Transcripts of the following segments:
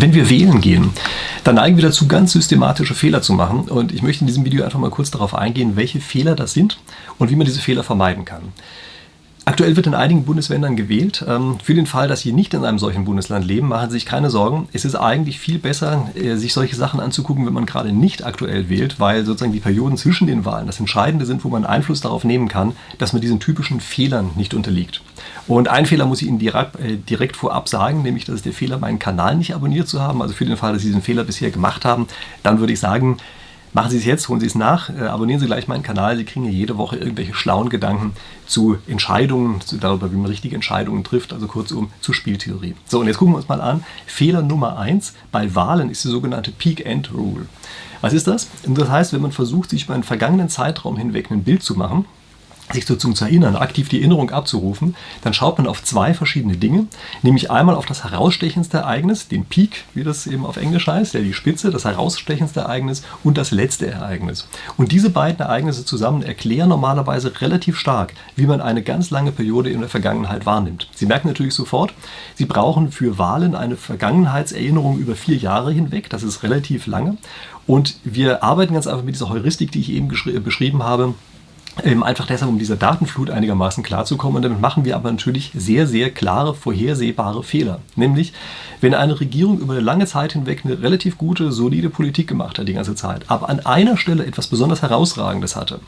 Wenn wir wählen gehen, dann neigen wir dazu, ganz systematische Fehler zu machen. Und ich möchte in diesem Video einfach mal kurz darauf eingehen, welche Fehler das sind und wie man diese Fehler vermeiden kann. Aktuell wird in einigen Bundesländern gewählt. Ähm, für den Fall, dass Sie nicht in einem solchen Bundesland leben, machen Sie sich keine Sorgen. Es ist eigentlich viel besser, äh, sich solche Sachen anzugucken, wenn man gerade nicht aktuell wählt, weil sozusagen die Perioden zwischen den Wahlen das Entscheidende sind, wo man Einfluss darauf nehmen kann, dass man diesen typischen Fehlern nicht unterliegt. Und ein Fehler muss ich Ihnen direkt, äh, direkt vorab sagen, nämlich das ist der Fehler, meinen Kanal nicht abonniert zu haben. Also für den Fall, dass Sie diesen Fehler bisher gemacht haben, dann würde ich sagen, Machen Sie es jetzt, holen Sie es nach, äh, abonnieren Sie gleich meinen Kanal. Sie kriegen hier jede Woche irgendwelche schlauen Gedanken zu Entscheidungen, zu, darüber, wie man richtige Entscheidungen trifft, also kurzum zu Spieltheorie. So, und jetzt gucken wir uns mal an. Fehler Nummer eins bei Wahlen ist die sogenannte Peak-End-Rule. Was ist das? Das heißt, wenn man versucht, sich über einen vergangenen Zeitraum hinweg ein Bild zu machen, sich sozusagen zu erinnern, aktiv die Erinnerung abzurufen, dann schaut man auf zwei verschiedene Dinge, nämlich einmal auf das herausstechendste Ereignis, den Peak, wie das eben auf Englisch heißt, ja die Spitze, das herausstechendste Ereignis und das letzte Ereignis. Und diese beiden Ereignisse zusammen erklären normalerweise relativ stark, wie man eine ganz lange Periode in der Vergangenheit wahrnimmt. Sie merken natürlich sofort, Sie brauchen für Wahlen eine Vergangenheitserinnerung über vier Jahre hinweg, das ist relativ lange. Und wir arbeiten ganz einfach mit dieser Heuristik, die ich eben beschrieben habe, ähm, einfach deshalb, um dieser Datenflut einigermaßen klarzukommen. Und damit machen wir aber natürlich sehr, sehr klare, vorhersehbare Fehler. Nämlich, wenn eine Regierung über eine lange Zeit hinweg eine relativ gute, solide Politik gemacht hat die ganze Zeit, aber an einer Stelle etwas besonders Herausragendes hatte,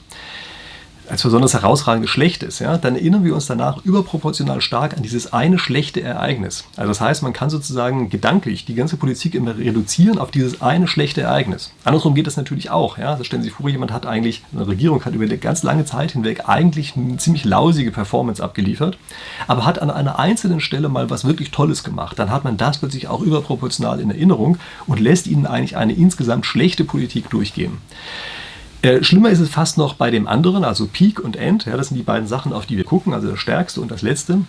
als besonders herausragendes Schlechtes, ja, dann erinnern wir uns danach überproportional stark an dieses eine schlechte Ereignis. Also das heißt, man kann sozusagen gedanklich die ganze Politik immer reduzieren auf dieses eine schlechte Ereignis. Andersrum geht das natürlich auch. Ja. Also stellen Sie sich vor, jemand hat eigentlich, eine Regierung hat über eine ganz lange Zeit hinweg eigentlich eine ziemlich lausige Performance abgeliefert, aber hat an einer einzelnen Stelle mal was wirklich Tolles gemacht. Dann hat man das plötzlich auch überproportional in Erinnerung und lässt ihnen eigentlich eine insgesamt schlechte Politik durchgehen. Äh, schlimmer ist es fast noch bei dem anderen, also Peak und End. Ja, das sind die beiden Sachen, auf die wir gucken, also das stärkste und das letzte.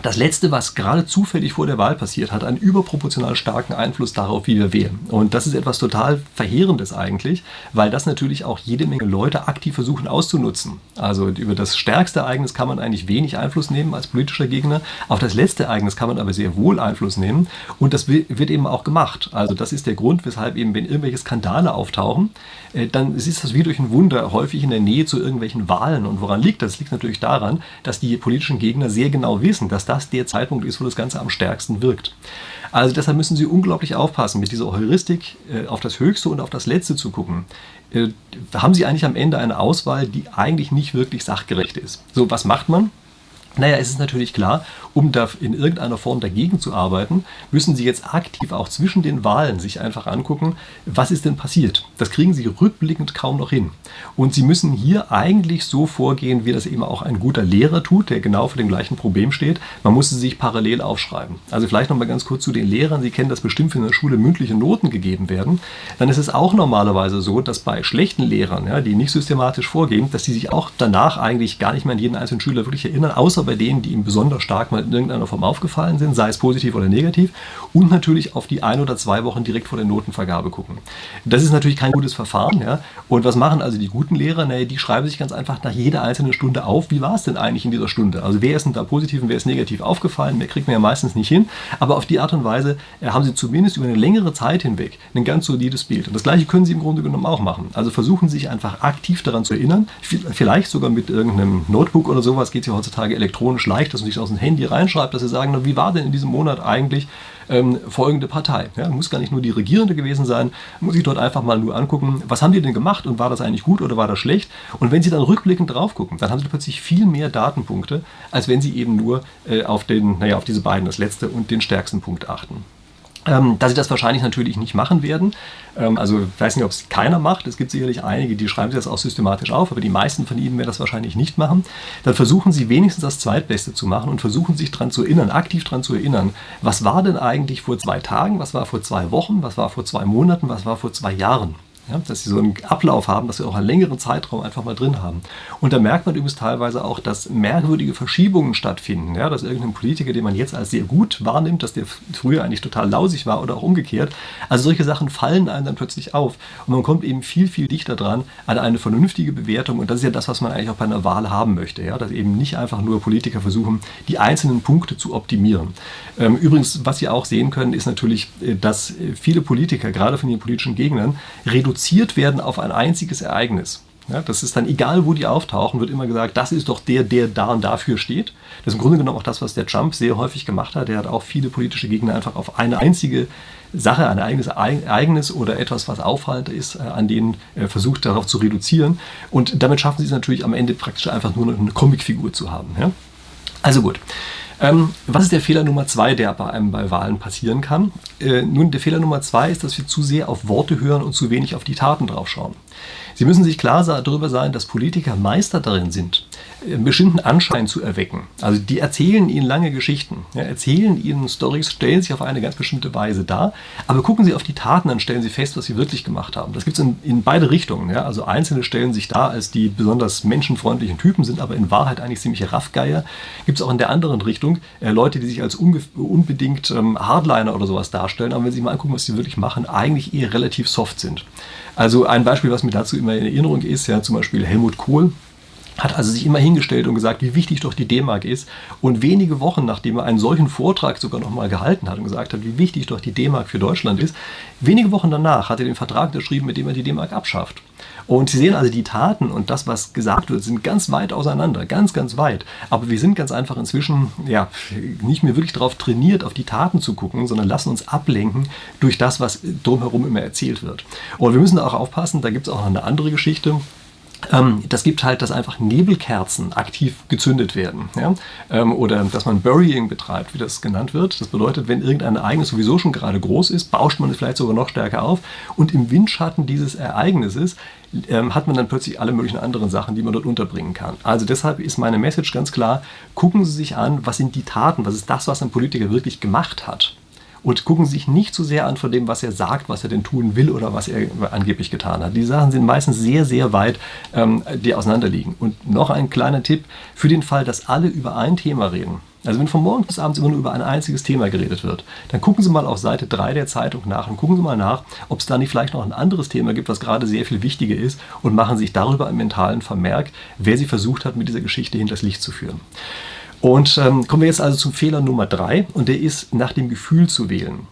Das Letzte, was gerade zufällig vor der Wahl passiert, hat einen überproportional starken Einfluss darauf, wie wir wählen. Und das ist etwas total Verheerendes eigentlich, weil das natürlich auch jede Menge Leute aktiv versuchen auszunutzen. Also über das stärkste Ereignis kann man eigentlich wenig Einfluss nehmen als politischer Gegner. Auf das letzte Ereignis kann man aber sehr wohl Einfluss nehmen. Und das wird eben auch gemacht. Also das ist der Grund, weshalb eben, wenn irgendwelche Skandale auftauchen, äh, dann ist das wie durch ein Wunder häufig in der Nähe zu irgendwelchen Wahlen. Und woran liegt das? Das liegt natürlich daran, dass die politischen Gegner sehr genau wissen, dass das der Zeitpunkt ist, wo das Ganze am stärksten wirkt. Also deshalb müssen Sie unglaublich aufpassen, mit dieser Heuristik äh, auf das Höchste und auf das Letzte zu gucken. Äh, haben Sie eigentlich am Ende eine Auswahl, die eigentlich nicht wirklich sachgerecht ist. So, was macht man? Naja, es ist natürlich klar, um da in irgendeiner Form dagegen zu arbeiten, müssen Sie jetzt aktiv auch zwischen den Wahlen sich einfach angucken, was ist denn passiert. Das kriegen Sie rückblickend kaum noch hin. Und Sie müssen hier eigentlich so vorgehen, wie das eben auch ein guter Lehrer tut, der genau vor dem gleichen Problem steht. Man muss sie sich parallel aufschreiben. Also vielleicht nochmal ganz kurz zu den Lehrern. Sie kennen das bestimmt, wenn in der Schule mündliche Noten gegeben werden. Dann ist es auch normalerweise so, dass bei schlechten Lehrern, ja, die nicht systematisch vorgehen, dass die sich auch danach eigentlich gar nicht mehr an jeden einzelnen Schüler wirklich erinnern, außer bei denen, die ihm besonders stark mal in irgendeiner Form aufgefallen sind, sei es positiv oder negativ, und natürlich auf die ein oder zwei Wochen direkt vor der Notenvergabe gucken. Das ist natürlich kein gutes Verfahren. Ja? Und was machen also die guten Lehrer? Naja, die schreiben sich ganz einfach nach jeder einzelnen Stunde auf, wie war es denn eigentlich in dieser Stunde? Also wer ist denn da positiv und wer ist negativ aufgefallen? Mehr kriegt man ja meistens nicht hin. Aber auf die Art und Weise äh, haben sie zumindest über eine längere Zeit hinweg ein ganz solides Bild. Und das gleiche können sie im Grunde genommen auch machen. Also versuchen sie sich einfach aktiv daran zu erinnern, vielleicht sogar mit irgendeinem Notebook oder sowas geht es ja heutzutage elektronisch elektronisch leicht, dass man sich aus dem Handy reinschreibt, dass sie sagen, wie war denn in diesem Monat eigentlich ähm, folgende Partei? Ja, muss gar nicht nur die Regierende gewesen sein, muss ich dort einfach mal nur angucken, was haben die denn gemacht und war das eigentlich gut oder war das schlecht? Und wenn sie dann rückblickend drauf gucken, dann haben sie plötzlich viel mehr Datenpunkte, als wenn sie eben nur äh, auf, den, naja, auf diese beiden, das letzte und den stärksten Punkt achten. Ähm, dass sie das wahrscheinlich natürlich nicht machen werden. Ähm, also ich weiß nicht, ob es keiner macht. Es gibt sicherlich einige, die schreiben sich das auch systematisch auf, aber die meisten von ihnen werden das wahrscheinlich nicht machen. Dann versuchen sie wenigstens das Zweitbeste zu machen und versuchen sich daran zu erinnern, aktiv daran zu erinnern, was war denn eigentlich vor zwei Tagen, was war vor zwei Wochen, was war vor zwei Monaten, was war vor zwei Jahren. Ja, dass sie so einen Ablauf haben, dass sie auch einen längeren Zeitraum einfach mal drin haben. Und da merkt man übrigens teilweise auch, dass merkwürdige Verschiebungen stattfinden. Ja, dass irgendein Politiker, den man jetzt als sehr gut wahrnimmt, dass der früher eigentlich total lausig war oder auch umgekehrt. Also solche Sachen fallen einem dann plötzlich auf. Und man kommt eben viel, viel dichter dran an eine vernünftige Bewertung. Und das ist ja das, was man eigentlich auch bei einer Wahl haben möchte. Ja, dass eben nicht einfach nur Politiker versuchen, die einzelnen Punkte zu optimieren. Ähm, übrigens, was Sie auch sehen können, ist natürlich, äh, dass viele Politiker, gerade von den politischen Gegnern, reduzieren reduziert werden auf ein einziges Ereignis. Ja, das ist dann egal, wo die auftauchen, wird immer gesagt, das ist doch der, der da und dafür steht. Das ist im Grunde genommen auch das, was der Trump sehr häufig gemacht hat. Der hat auch viele politische Gegner einfach auf eine einzige Sache, ein eigenes Ereignis oder etwas, was auffallend ist, äh, an denen äh, versucht darauf zu reduzieren. Und damit schaffen sie es natürlich am Ende praktisch einfach nur eine Comicfigur zu haben. Ja? Also gut. Ähm, was ist der Fehler Nummer zwei, der bei einem bei Wahlen passieren kann? Äh, nun, der Fehler Nummer zwei ist, dass wir zu sehr auf Worte hören und zu wenig auf die Taten draufschauen. Sie müssen sich klar darüber sein, dass Politiker Meister darin sind, bestimmten Anschein zu erwecken. Also die erzählen ihnen lange Geschichten, ja, erzählen ihnen Stories, stellen sich auf eine ganz bestimmte Weise dar, aber gucken sie auf die Taten, dann stellen sie fest, was sie wirklich gemacht haben. Das gibt es in, in, beide Richtungen. Ja. Also Einzelne stellen sich dar als die besonders menschenfreundlichen Typen, sind aber in Wahrheit eigentlich ziemliche Raffgeier. Gibt es auch in der anderen Richtung äh, Leute, die sich als unbedingt ähm, Hardliner oder sowas darstellen, aber wenn sie mal angucken, was sie wirklich machen, eigentlich eher relativ soft sind. Also ein Beispiel, was mir dazu immer in Erinnerung ist, ja zum Beispiel Helmut Kohl, hat also sich immer hingestellt und gesagt, wie wichtig doch die D-Mark ist. Und wenige Wochen, nachdem er einen solchen Vortrag sogar nochmal gehalten hat und gesagt hat, wie wichtig doch die D-Mark für Deutschland ist, wenige Wochen danach hat er den Vertrag geschrieben, mit dem er die D-Mark abschafft. Und Sie sehen also, die Taten und das, was gesagt wird, sind ganz weit auseinander, ganz, ganz weit. Aber wir sind ganz einfach inzwischen ja, nicht mehr wirklich darauf trainiert, auf die Taten zu gucken, sondern lassen uns ablenken durch das, was drumherum immer erzählt wird. Und wir müssen da auch aufpassen, da gibt es auch noch eine andere Geschichte. Ähm, das gibt halt, dass einfach Nebelkerzen aktiv gezündet werden. Ja? Ähm, oder dass man Burying betreibt, wie das genannt wird. Das bedeutet, wenn irgendein Ereignis sowieso schon gerade groß ist, bauscht man es vielleicht sogar noch stärker auf. Und im Windschatten dieses Ereignisses ähm, hat man dann plötzlich alle möglichen anderen Sachen, die man dort unterbringen kann. Also deshalb ist meine Message ganz klar, gucken Sie sich an, was sind die Taten, was ist das, was ein Politiker wirklich gemacht hat und gucken sich nicht zu so sehr an von dem, was er sagt, was er denn tun will oder was er angeblich getan hat. Die Sachen sind meistens sehr, sehr weit, ähm, die auseinanderliegen. Und noch ein kleiner Tipp für den Fall, dass alle über ein Thema reden. Also wenn von morgens bis abends immer nur über ein einziges Thema geredet wird, dann gucken Sie mal auf Seite 3 der Zeitung nach und gucken Sie mal nach, ob es da nicht vielleicht noch ein anderes Thema gibt, was gerade sehr viel wichtiger ist und machen sich darüber einen mentalen Vermerk, wer Sie versucht hat, mit dieser Geschichte hinters Licht zu führen. Und ähm, kommen wir jetzt also zum Fehler Nummer drei und der ist, nach dem Gefühl zu wählen.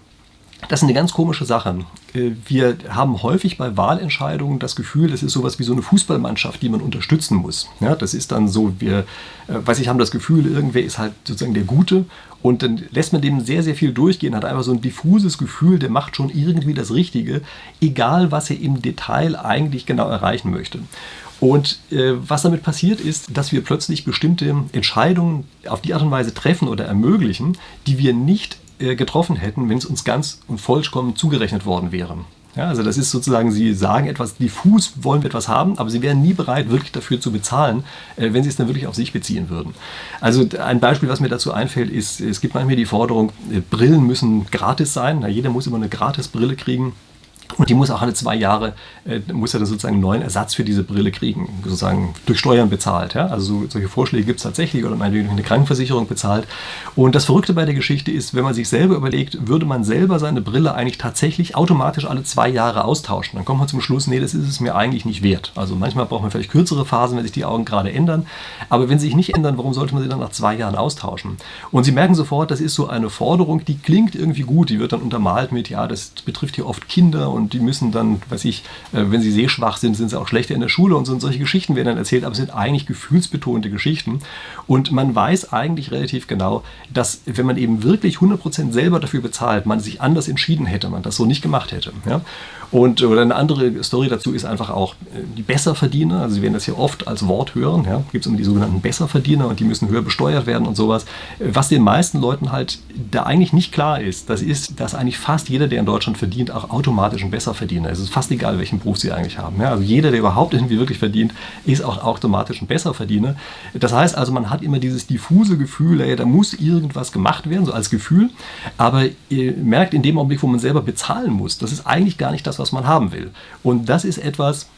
Das ist eine ganz komische Sache. Äh, wir haben häufig bei Wahlentscheidungen das Gefühl, das ist sowas wie so eine Fußballmannschaft, die man unterstützen muss. Ja, das ist dann so, wir, äh, weiß ich, haben das Gefühl, irgendwer ist halt sozusagen der Gute und dann lässt man dem sehr, sehr viel durchgehen, hat einfach so ein diffuses Gefühl, der macht schon irgendwie das Richtige, egal was er im Detail eigentlich genau erreichen möchte. Und äh, was damit passiert ist, dass wir plötzlich bestimmte Entscheidungen auf die Art und Weise treffen oder ermöglichen, die wir nicht äh, getroffen hätten, wenn es uns ganz und vollkommen zugerechnet worden wäre. Ja, also das ist sozusagen, Sie sagen etwas diffus, wollen wir etwas haben, aber Sie wären nie bereit, wirklich dafür zu bezahlen, äh, wenn Sie es dann wirklich auf sich beziehen würden. Also ein Beispiel, was mir dazu einfällt, ist, es gibt manchmal die Forderung, äh, Brillen müssen gratis sein. Na, jeder muss immer eine gratis Brille kriegen. Und die muss auch alle zwei Jahre, äh, muss er dann sozusagen einen neuen Ersatz für diese Brille kriegen, sozusagen durch Steuern bezahlt. Ja? Also so, solche Vorschläge gibt es tatsächlich oder meinetwegen eine Krankenversicherung bezahlt. Und das Verrückte bei der Geschichte ist, wenn man sich selber überlegt, würde man selber seine Brille eigentlich tatsächlich automatisch alle zwei Jahre austauschen. Dann kommt man zum Schluss, nee, das ist es mir eigentlich nicht wert. Also manchmal braucht man vielleicht kürzere Phasen, wenn sich die Augen gerade ändern. Aber wenn sie sich nicht ändern, warum sollte man sie dann nach zwei Jahren austauschen? Und Sie merken sofort, das ist so eine Forderung, die klingt irgendwie gut. Die wird dann untermalt mit, ja, das betrifft hier oft Kinder und die müssen dann, weiß ich, äh, wenn sie sehschwach sind, sind sie auch schlechter in der Schule und so und solche Geschichten werden dann erzählt, aber es sind eigentlich gefühlsbetonte Geschichten. Und man weiß eigentlich relativ genau, dass wenn man eben wirklich 100% selber dafür bezahlt, man sich anders entschieden hätte, man das so nicht gemacht hätte. Ja? Und oder eine andere Story dazu ist einfach auch äh, die Besserverdiener. Also Sie werden das hier oft als Wort hören. Ja? Gibt es immer die sogenannten Besserverdiener und die müssen höher besteuert werden und sowas. Was den meisten Leuten halt da eigentlich nicht klar ist, das ist, dass eigentlich fast jeder, der in Deutschland verdient, auch automatisch automatischen Besserverdiener. Es ist fast egal, welchen Beruf sie eigentlich haben. Ja, also jeder, der überhaupt irgendwie wirklich verdient, ist auch automatisch ein Besserverdiener. Das heißt also, man hat immer dieses diffuse Gefühl, ey, da muss irgendwas gemacht werden, so als Gefühl. Aber ihr merkt in dem Augenblick, wo man selber bezahlen muss, das ist eigentlich gar nicht das, was man haben will. Und das ist etwas,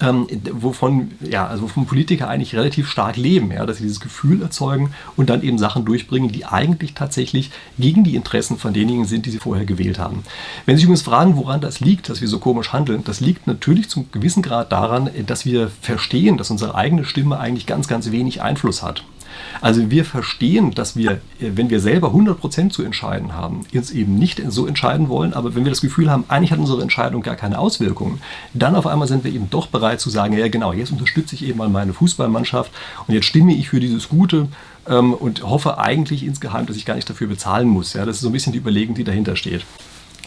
ähm, wovon, ja, also wovon Politiker eigentlich relativ stark leben, ja, dass sie dieses Gefühl erzeugen und dann eben Sachen durchbringen, die eigentlich tatsächlich gegen die Interessen von denjenigen sind, die sie vorher gewählt haben. Wenn Sie übrigens fragen, woran das liegt, dass wir so komisch handeln, das liegt natürlich zum gewissen Grad daran, dass wir verstehen, dass unsere eigene Stimme eigentlich ganz, ganz wenig Einfluss hat. Also wir verstehen, dass wir, äh, wenn wir selber 100% zu entscheiden haben, jetzt eben nicht so entscheiden wollen, aber wenn wir das Gefühl haben, eigentlich hat unsere Entscheidung gar keine Auswirkungen, dann auf einmal sind wir eben doch bereit zu sagen, ja genau, jetzt unterstütze ich eben mal meine Fußballmannschaft und jetzt stimme ich für dieses Gute ähm, und hoffe eigentlich insgeheim, dass ich gar nicht dafür bezahlen muss. Ja, das ist so ein bisschen die Überlegung, die dahinter steht.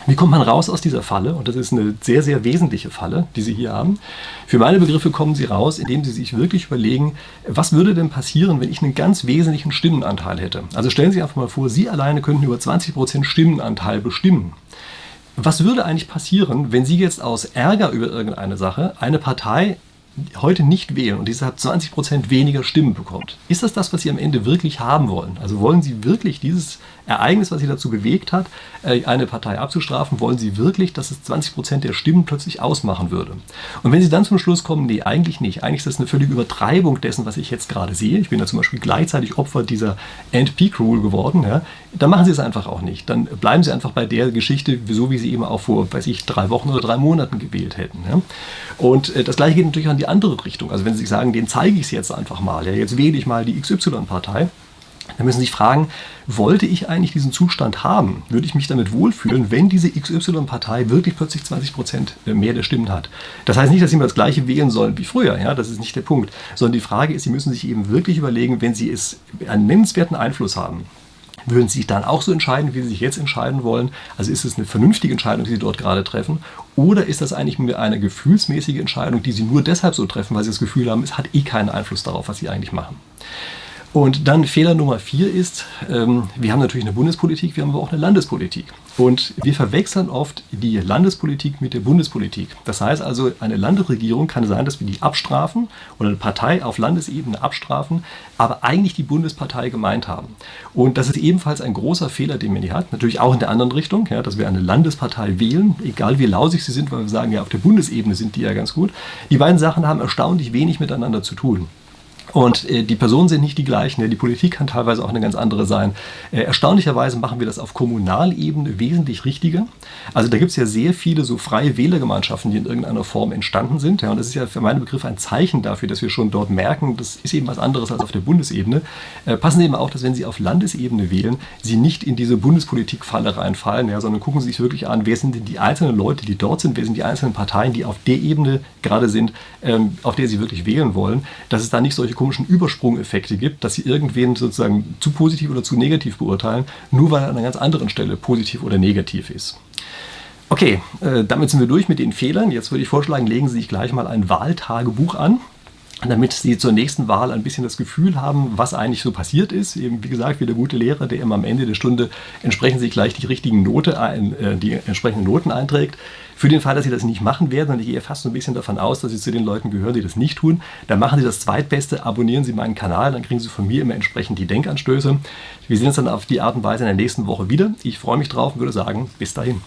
Wie kommt man raus aus dieser Falle? Und das ist eine sehr, sehr wesentliche Falle, die Sie hier haben. Für meine Begriffe kommen Sie raus, indem Sie sich wirklich überlegen, was würde denn passieren, wenn ich einen ganz wesentlichen Stimmenanteil hätte? Also stellen Sie sich einfach mal vor, Sie alleine könnten über 20% Stimmenanteil bestimmen. Was würde eigentlich passieren, wenn Sie jetzt aus Ärger über irgendeine Sache eine Partei heute nicht wählen und deshalb 20 Prozent weniger Stimmen bekommt. Ist das das, was Sie am Ende wirklich haben wollen? Also wollen Sie wirklich dieses Ereignis, was Sie dazu bewegt hat, äh, eine Partei abzustrafen, wollen Sie wirklich, dass es 20 Prozent der Stimmen plötzlich ausmachen würde? Und wenn Sie dann zum Schluss kommen, nee, eigentlich nicht, eigentlich ist das eine völlige Übertreibung dessen, was ich jetzt gerade sehe, ich bin da zum Beispiel gleichzeitig Opfer dieser End-Peak-Rule geworden, ja, dann machen Sie es einfach auch nicht. Dann bleiben Sie einfach bei der Geschichte, so wie Sie eben auch vor, weiß ich, drei Wochen oder drei Monaten gewählt hätten. Ja. Und äh, das gleiche geht natürlich an die andere Richtung. Also wenn Sie sich sagen, den zeige ich es jetzt einfach mal, ja, jetzt wähle ich mal die XY-Partei, dann müssen Sie sich fragen, wollte ich eigentlich diesen Zustand haben? Würde ich mich damit wohlfühlen, wenn diese XY-Partei wirklich plötzlich 20 Prozent mehr der Stimmen hat? Das heißt nicht, dass Sie mal das Gleiche wählen sollen wie früher, ja, das ist nicht der Punkt. Sondern die Frage ist, Sie müssen sich eben wirklich überlegen, wenn Sie es einen nennenswerten Einfluss haben, würden Sie sich dann auch so entscheiden, wie Sie sich jetzt entscheiden wollen? Also ist es eine vernünftige Entscheidung, die Sie dort gerade treffen? Oder ist das eigentlich eine gefühlsmäßige Entscheidung, die Sie nur deshalb so treffen, weil Sie das Gefühl haben, es hat eh keinen Einfluss darauf, was Sie eigentlich machen? Und dann Fehler Nummer vier ist, ähm, wir haben natürlich eine Bundespolitik, wir haben aber auch eine Landespolitik. Und wir verwechseln oft die Landespolitik mit der Bundespolitik. Das heißt also, eine Landesregierung kann sein, dass wir die abstrafen oder eine Partei auf Landesebene abstrafen, aber eigentlich die Bundespartei gemeint haben. Und das ist ebenfalls ein großer Fehler, den man hier hat. Natürlich auch in der anderen Richtung, ja, dass wir eine Landespartei wählen, egal wie lausig sie sind, weil wir sagen, ja, auf der Bundesebene sind die ja ganz gut. Die beiden Sachen haben erstaunlich wenig miteinander zu tun. Und äh, die Personen sind nicht die gleichen. Die Politik kann teilweise auch eine ganz andere sein. Äh, erstaunlicherweise machen wir das auf Kommunalebene wesentlich richtiger. Also da gibt es ja sehr viele so freie Wählergemeinschaften, die in irgendeiner Form entstanden sind. Ja, und das ist ja für meinen Begriff ein Zeichen dafür, dass wir schon dort merken, das ist eben was anderes als auf der Bundesebene. Äh, passen Sie eben auch, dass wenn Sie auf Landesebene wählen, Sie nicht in diese Bundespolitikfalle reinfallen, ja, sondern gucken Sie sich wirklich an, wer sind denn die einzelnen Leute, die dort sind, wer sind die einzelnen Parteien, die auf der Ebene gerade sind, ähm, auf der Sie wirklich wählen wollen. Dass es da nicht solche komischen Übersprungeffekte gibt, dass sie irgendwen sozusagen zu positiv oder zu negativ beurteilen, nur weil er an einer ganz anderen Stelle positiv oder negativ ist. Okay, äh, damit sind wir durch mit den Fehlern. Jetzt würde ich vorschlagen, legen Sie sich gleich mal ein Wahltagebuch an damit sie zur nächsten Wahl ein bisschen das Gefühl haben, was eigentlich so passiert ist. Eben, wie gesagt, wie der gute Lehrer, der immer am Ende der Stunde entsprechend sich gleich die richtigen Note ein, äh, die entsprechenden Noten einträgt. Für den Fall, dass Sie das nicht machen werden, und ich gehe fast so ein bisschen davon aus, dass Sie zu den Leuten gehören, die das nicht tun, dann machen Sie das Zweitbeste, abonnieren Sie meinen Kanal, dann kriegen Sie von mir immer entsprechend die Denkanstöße. Wir sehen uns dann auf die Art und Weise in der nächsten Woche wieder. Ich freue mich drauf und würde sagen, bis dahin.